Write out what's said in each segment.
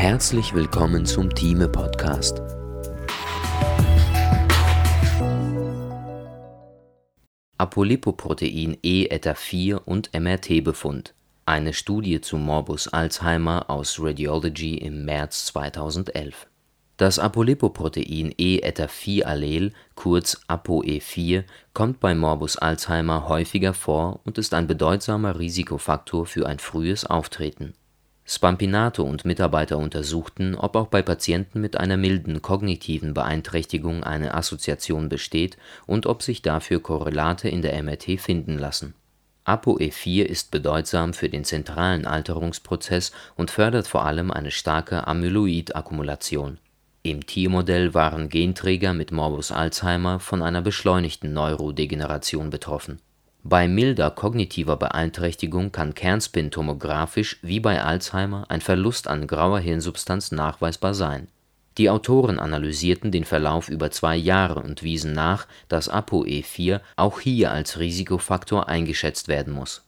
Herzlich willkommen zum Thieme Podcast. Apolipoprotein E-Eta4 und MRT-Befund. Eine Studie zu Morbus Alzheimer aus Radiology im März 2011. Das Apolipoprotein E-Eta4-Allel, kurz ApoE4, kommt bei Morbus Alzheimer häufiger vor und ist ein bedeutsamer Risikofaktor für ein frühes Auftreten. Spampinato und Mitarbeiter untersuchten, ob auch bei Patienten mit einer milden kognitiven Beeinträchtigung eine Assoziation besteht und ob sich dafür Korrelate in der MRT finden lassen. ApoE4 ist bedeutsam für den zentralen Alterungsprozess und fördert vor allem eine starke Amyloid-Akkumulation. Im Tiermodell waren Genträger mit Morbus Alzheimer von einer beschleunigten Neurodegeneration betroffen. Bei milder kognitiver Beeinträchtigung kann kernspintomographisch wie bei Alzheimer ein Verlust an grauer Hirnsubstanz nachweisbar sein. Die Autoren analysierten den Verlauf über zwei Jahre und wiesen nach, dass ApoE4 auch hier als Risikofaktor eingeschätzt werden muss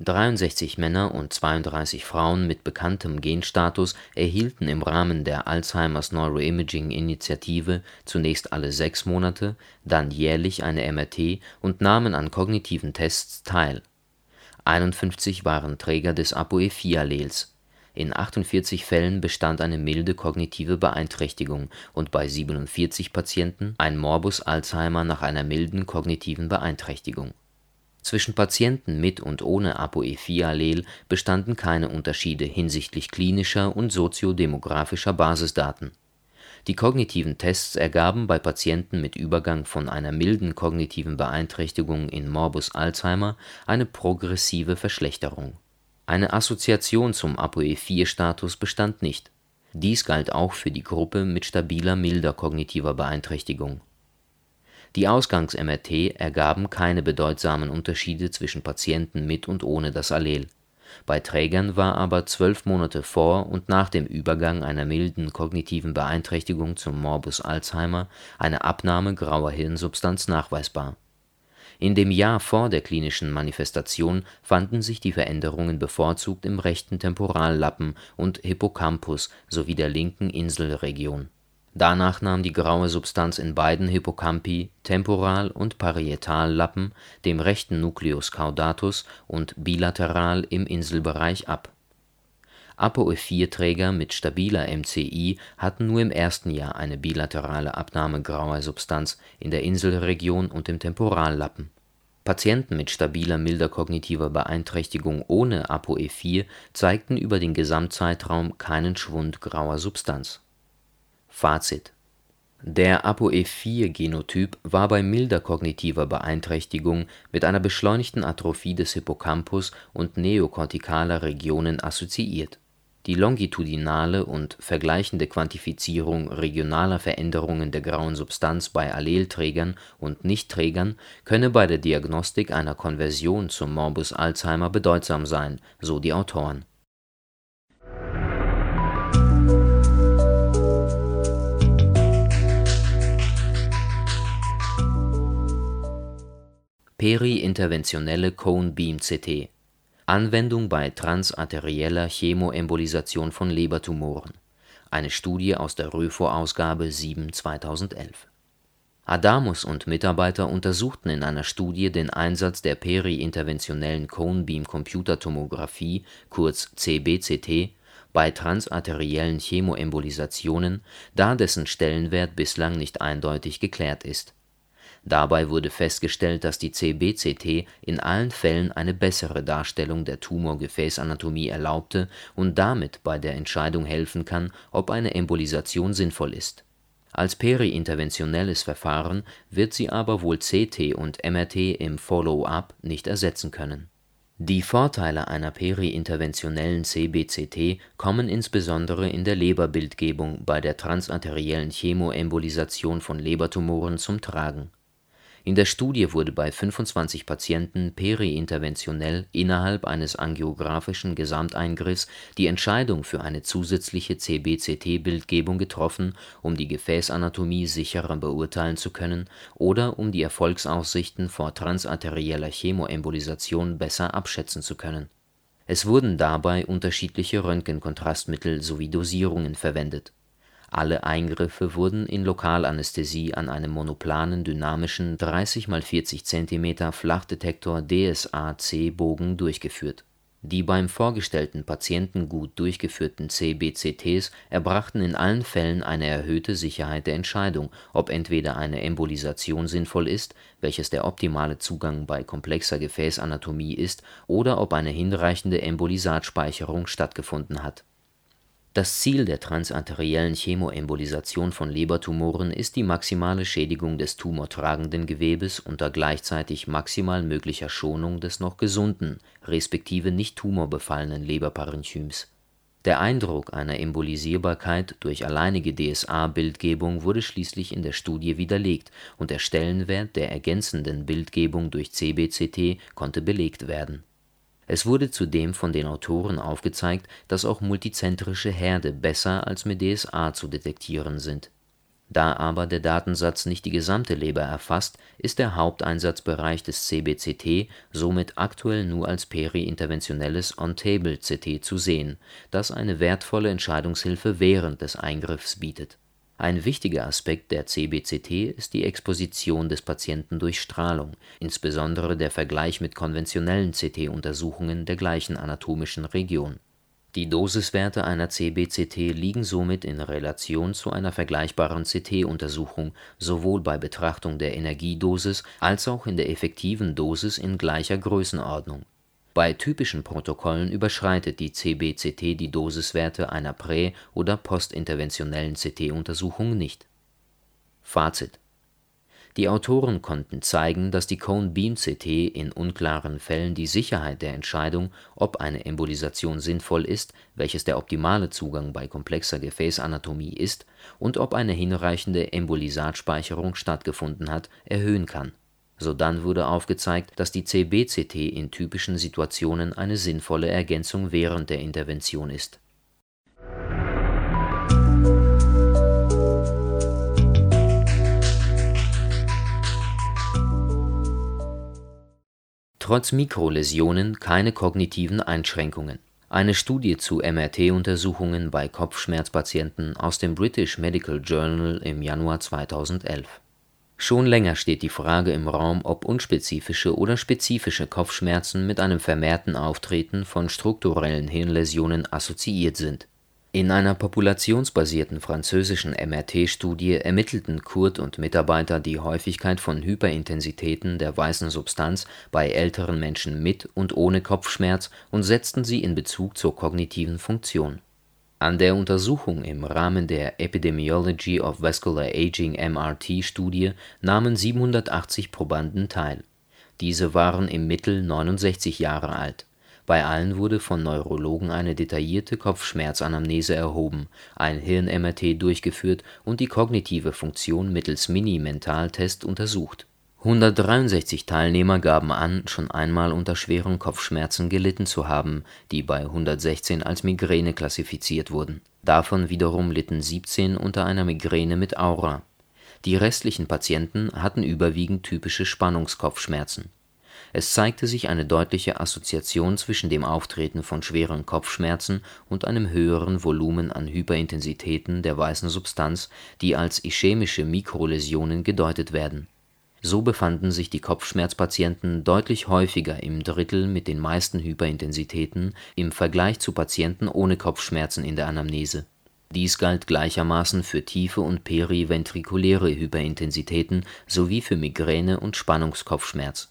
63 Männer und 32 Frauen mit bekanntem Genstatus erhielten im Rahmen der Alzheimer's Neuroimaging Initiative zunächst alle sechs Monate, dann jährlich eine MRT und nahmen an kognitiven Tests teil. 51 waren Träger des ApoE4-Allels. In 48 Fällen bestand eine milde kognitive Beeinträchtigung und bei 47 Patienten ein Morbus Alzheimer nach einer milden kognitiven Beeinträchtigung zwischen Patienten mit und ohne ApoE4-Allel bestanden keine Unterschiede hinsichtlich klinischer und soziodemografischer Basisdaten. Die kognitiven Tests ergaben bei Patienten mit Übergang von einer milden kognitiven Beeinträchtigung in Morbus Alzheimer eine progressive Verschlechterung. Eine Assoziation zum ApoE4-Status bestand nicht. Dies galt auch für die Gruppe mit stabiler milder kognitiver Beeinträchtigung die Ausgangs-MRT ergaben keine bedeutsamen Unterschiede zwischen Patienten mit und ohne das Allel. Bei Trägern war aber zwölf Monate vor und nach dem Übergang einer milden kognitiven Beeinträchtigung zum Morbus Alzheimer eine Abnahme grauer Hirnsubstanz nachweisbar. In dem Jahr vor der klinischen Manifestation fanden sich die Veränderungen bevorzugt im rechten Temporallappen und Hippocampus sowie der linken Inselregion Danach nahm die graue Substanz in beiden Hippocampi (Temporal und Parietallappen, dem rechten Nucleus caudatus und bilateral im Inselbereich) ab. ApoE4-Träger mit stabiler MCI hatten nur im ersten Jahr eine bilaterale Abnahme grauer Substanz in der Inselregion und im Temporallappen. Patienten mit stabiler milder kognitiver Beeinträchtigung ohne ApoE4 zeigten über den Gesamtzeitraum keinen Schwund grauer Substanz Fazit: Der ApoE4-Genotyp war bei milder kognitiver Beeinträchtigung mit einer beschleunigten Atrophie des Hippocampus und neokortikaler Regionen assoziiert. Die longitudinale und vergleichende Quantifizierung regionaler Veränderungen der grauen Substanz bei Allelträgern und Nichtträgern könne bei der Diagnostik einer Konversion zum Morbus Alzheimer bedeutsam sein, so die Autoren Peri-interventionelle Cone-Beam-CT Anwendung bei transarterieller Chemoembolisation von Lebertumoren. Eine Studie aus der RÖFO-Ausgabe 7/2011. Adamus und Mitarbeiter untersuchten in einer Studie den Einsatz der peri-interventionellen Cone-Beam-Computertomographie kurz CBCT bei transarteriellen Chemoembolisationen, da dessen Stellenwert bislang nicht eindeutig geklärt ist Dabei wurde festgestellt, dass die CBCT in allen Fällen eine bessere Darstellung der Tumorgefäßanatomie erlaubte und damit bei der Entscheidung helfen kann, ob eine Embolisation sinnvoll ist. Als peri-interventionelles Verfahren wird sie aber wohl CT und MRT im Follow-up nicht ersetzen können. Die Vorteile einer peri-interventionellen CBCT kommen insbesondere in der Leberbildgebung bei der transarteriellen Chemoembolisation von Lebertumoren zum Tragen in der Studie wurde bei 25 Patienten peri-interventionell innerhalb eines angiographischen Gesamteingriffs die Entscheidung für eine zusätzliche CBCT-Bildgebung getroffen, um die Gefäßanatomie sicherer beurteilen zu können oder um die Erfolgsaussichten vor transarterieller Chemoembolisation besser abschätzen zu können Es wurden dabei unterschiedliche Röntgenkontrastmittel sowie Dosierungen verwendet. Alle Eingriffe wurden in Lokalanästhesie an einem monoplanen dynamischen 30 × 40 cm Flachdetektor DSA-C-Bogen durchgeführt. Die beim vorgestellten Patienten gut durchgeführten CBCTs erbrachten in allen Fällen eine erhöhte Sicherheit der Entscheidung, ob entweder eine Embolisation sinnvoll ist, welches der optimale Zugang bei komplexer Gefäßanatomie ist, oder ob eine hinreichende Embolisatspeicherung stattgefunden hat das Ziel der transarteriellen Chemoembolisation von Lebertumoren ist die maximale Schädigung des tumortragenden Gewebes unter gleichzeitig maximal möglicher Schonung des noch gesunden respektive nicht tumorbefallenen Leberparenchyms. Der Eindruck einer Embolisierbarkeit durch alleinige DSA-Bildgebung wurde schließlich in der Studie widerlegt und der Stellenwert der ergänzenden Bildgebung durch CBCT konnte belegt werden es wurde zudem von den Autoren aufgezeigt, dass auch multizentrische Herde besser als mit DSA zu detektieren sind. Da aber der Datensatz nicht die gesamte Leber erfasst, ist der Haupteinsatzbereich des CBCT somit aktuell nur als periinterventionelles On-Table-CT zu sehen, das eine wertvolle Entscheidungshilfe während des Eingriffs bietet ein wichtiger Aspekt der CBCT ist die Exposition des Patienten durch Strahlung, insbesondere der Vergleich mit konventionellen CT-Untersuchungen der gleichen anatomischen Region. Die Dosiswerte einer CBCT liegen somit in Relation zu einer vergleichbaren CT-Untersuchung sowohl bei Betrachtung der Energiedosis als auch in der effektiven Dosis in gleicher Größenordnung bei typischen Protokollen überschreitet die CBCT die Dosiswerte einer prä oder postinterventionellen CT-Untersuchung nicht. Fazit Die Autoren konnten zeigen, dass die Cone-Beam-CT in unklaren Fällen die Sicherheit der Entscheidung, ob eine Embolisation sinnvoll ist, welches der optimale Zugang bei komplexer Gefäßanatomie ist, und ob eine hinreichende Embolisatspeicherung stattgefunden hat, erhöhen kann Sodann wurde aufgezeigt, dass die CBCT in typischen Situationen eine sinnvolle Ergänzung während der Intervention ist. Trotz Mikroläsionen keine kognitiven Einschränkungen. Eine Studie zu MRT-Untersuchungen bei Kopfschmerzpatienten aus dem British Medical Journal im Januar 2011 Schon länger steht die Frage im Raum, ob unspezifische oder spezifische Kopfschmerzen mit einem vermehrten Auftreten von strukturellen Hirnläsionen assoziiert sind. In einer populationsbasierten französischen MRT-Studie ermittelten Kurt und Mitarbeiter die Häufigkeit von Hyperintensitäten der weißen Substanz bei älteren Menschen mit und ohne Kopfschmerz und setzten sie in Bezug zur kognitiven Funktion an der Untersuchung im Rahmen der Epidemiology of Vascular Aging (MRT-Studie) nahmen 780 Probanden teil. Diese waren im Mittel 69 Jahre alt. Bei allen wurde von Neurologen eine detaillierte Kopfschmerzanamnese erhoben, ein Hirn-MRT durchgeführt und die kognitive Funktion mittels Mini-Mental-Test untersucht 163 Teilnehmer gaben an, schon einmal unter schweren Kopfschmerzen gelitten zu haben, die bei 116 als Migräne klassifiziert wurden. Davon wiederum litten 17 unter einer Migräne mit Aura. Die restlichen Patienten hatten überwiegend typische Spannungskopfschmerzen. Es zeigte sich eine deutliche Assoziation zwischen dem Auftreten von schweren Kopfschmerzen und einem höheren Volumen an Hyperintensitäten der weißen Substanz, die als ischämische Mikroläsionen gedeutet werden so befanden sich die Kopfschmerzpatienten deutlich häufiger im Drittel mit den meisten Hyperintensitäten im Vergleich zu Patienten ohne Kopfschmerzen in der Anamnese. Dies galt gleichermaßen für tiefe und periventrikuläre Hyperintensitäten sowie für Migräne und Spannungskopfschmerz.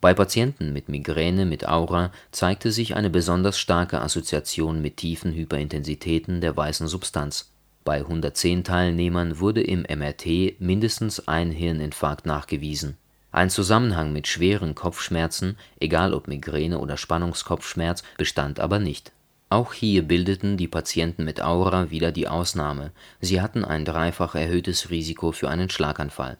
Bei Patienten mit Migräne mit Aura zeigte sich eine besonders starke Assoziation mit tiefen Hyperintensitäten der weißen Substanz bei 110 Teilnehmern wurde im MRT mindestens ein Hirninfarkt nachgewiesen. Ein Zusammenhang mit schweren Kopfschmerzen (egal ob Migräne oder Spannungskopfschmerz) bestand aber nicht. Auch hier bildeten die Patienten mit Aura wieder die Ausnahme, sie hatten ein dreifach erhöhtes Risiko für einen Schlaganfall.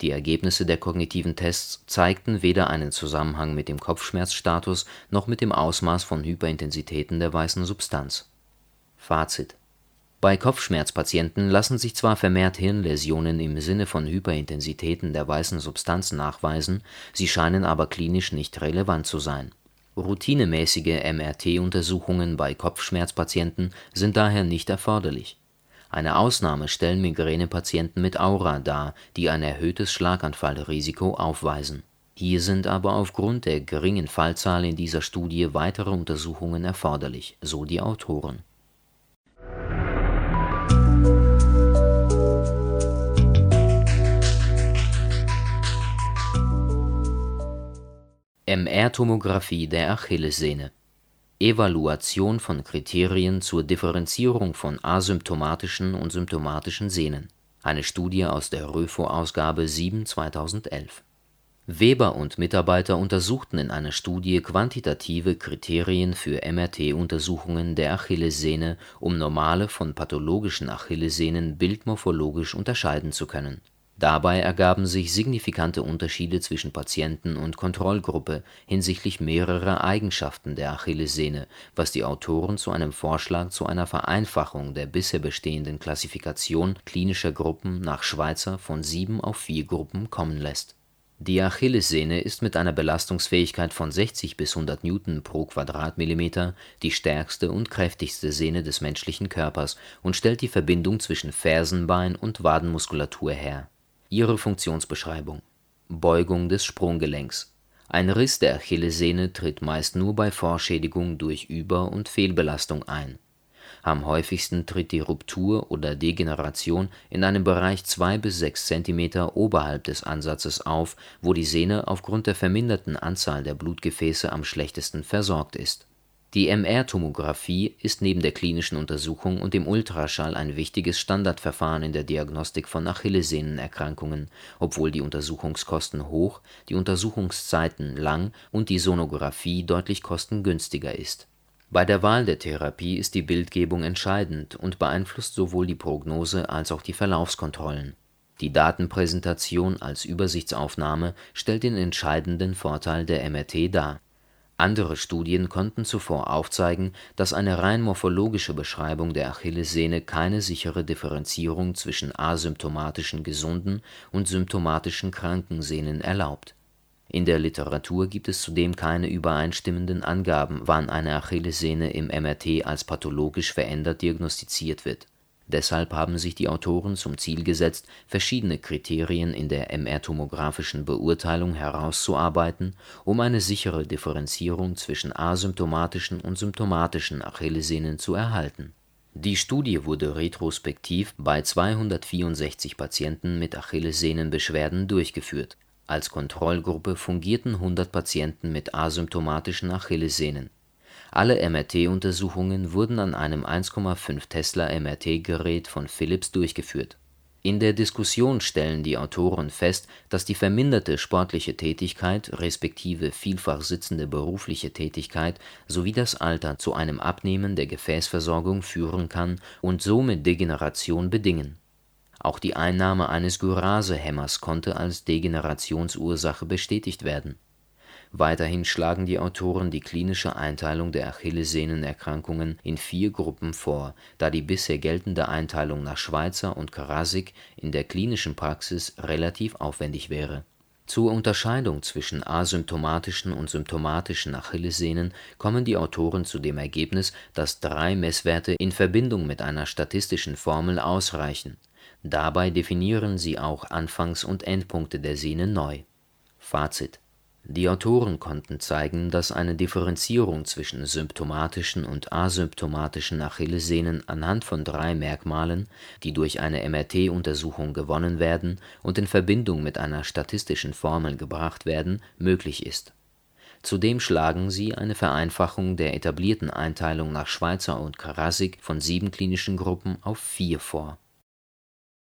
Die Ergebnisse der kognitiven Tests zeigten weder einen Zusammenhang mit dem Kopfschmerzstatus noch mit dem Ausmaß von Hyperintensitäten der weißen Substanz. Fazit bei Kopfschmerzpatienten lassen sich zwar vermehrt Hirnläsionen im Sinne von Hyperintensitäten der weißen Substanz nachweisen, sie scheinen aber klinisch nicht relevant zu sein. Routinemäßige MRT-Untersuchungen bei Kopfschmerzpatienten sind daher nicht erforderlich. Eine Ausnahme stellen Migränepatienten mit Aura dar, die ein erhöhtes Schlaganfallrisiko aufweisen. Hier sind aber aufgrund der geringen Fallzahl in dieser Studie weitere Untersuchungen erforderlich, so die Autoren MR-Tomographie der Achillessehne Evaluation von Kriterien zur Differenzierung von asymptomatischen und symptomatischen Sehnen. Eine Studie aus der RÖFO-Ausgabe 7/2011. Weber und Mitarbeiter untersuchten in einer Studie quantitative Kriterien für MRT-Untersuchungen der Achillessehne, um normale von pathologischen Achillessehnen bildmorphologisch unterscheiden zu können Dabei ergaben sich signifikante Unterschiede zwischen Patienten und Kontrollgruppe hinsichtlich mehrerer Eigenschaften der Achillessehne, was die Autoren zu einem Vorschlag zu einer Vereinfachung der bisher bestehenden Klassifikation klinischer Gruppen nach Schweizer von sieben auf vier Gruppen kommen lässt. Die Achillessehne ist mit einer Belastungsfähigkeit von 60 bis 100 Newton pro Quadratmillimeter die stärkste und kräftigste Sehne des menschlichen Körpers und stellt die Verbindung zwischen Fersenbein und Wadenmuskulatur her Ihre Funktionsbeschreibung: Beugung des Sprunggelenks. Ein Riss der Achillessehne tritt meist nur bei Vorschädigung durch Über und Fehlbelastung ein. Am häufigsten tritt die Ruptur oder Degeneration in einem Bereich 2 bis 6 cm oberhalb des Ansatzes auf, wo die Sehne aufgrund der verminderten Anzahl der Blutgefäße am schlechtesten versorgt ist die MR-Tomographie ist neben der klinischen Untersuchung und dem Ultraschall ein wichtiges Standardverfahren in der Diagnostik von Achillessehnenerkrankungen, obwohl die Untersuchungskosten hoch, die Untersuchungszeiten lang und die Sonographie deutlich kostengünstiger ist. Bei der Wahl der Therapie ist die Bildgebung entscheidend und beeinflusst sowohl die Prognose als auch die Verlaufskontrollen. Die Datenpräsentation als Übersichtsaufnahme stellt den entscheidenden Vorteil der MRT dar andere Studien konnten zuvor aufzeigen, dass eine rein morphologische Beschreibung der Achillessehne keine sichere Differenzierung zwischen asymptomatischen gesunden und symptomatischen kranken Sehnen erlaubt. In der Literatur gibt es zudem keine übereinstimmenden Angaben, wann eine Achillessehne im MRT als pathologisch verändert diagnostiziert wird Deshalb haben sich die Autoren zum Ziel gesetzt, verschiedene Kriterien in der MR-tomographischen Beurteilung herauszuarbeiten, um eine sichere Differenzierung zwischen asymptomatischen und symptomatischen Achillessehnen zu erhalten. Die Studie wurde retrospektiv bei 264 Patienten mit Achillessehnenbeschwerden durchgeführt. Als Kontrollgruppe fungierten 100 Patienten mit asymptomatischen Achillessehnen alle MRT-Untersuchungen wurden an einem 1,5 Tesla-MRT-Gerät von Philips durchgeführt. In der Diskussion stellen die Autoren fest, dass die verminderte sportliche Tätigkeit respektive vielfach sitzende berufliche Tätigkeit sowie das Alter zu einem Abnehmen der Gefäßversorgung führen kann und somit Degeneration bedingen. Auch die Einnahme eines Gyrasehemmers konnte als Degenerationsursache bestätigt werden Weiterhin schlagen die Autoren die klinische Einteilung der Achillessehnenerkrankungen in vier Gruppen vor, da die bisher geltende Einteilung nach Schweizer und Karasik in der klinischen Praxis relativ aufwendig wäre. Zur Unterscheidung zwischen asymptomatischen und symptomatischen Achillessehnen kommen die Autoren zu dem Ergebnis, dass drei Messwerte in Verbindung mit einer statistischen Formel ausreichen. Dabei definieren sie auch Anfangs und Endpunkte der Sehne neu. Fazit die Autoren konnten zeigen, dass eine Differenzierung zwischen symptomatischen und asymptomatischen Achillessehnen anhand von drei Merkmalen, die durch eine MRT-Untersuchung gewonnen werden und in Verbindung mit einer statistischen Formel gebracht werden, möglich ist. Zudem schlagen sie eine Vereinfachung der etablierten Einteilung nach Schweizer und Karasik von sieben klinischen Gruppen auf vier vor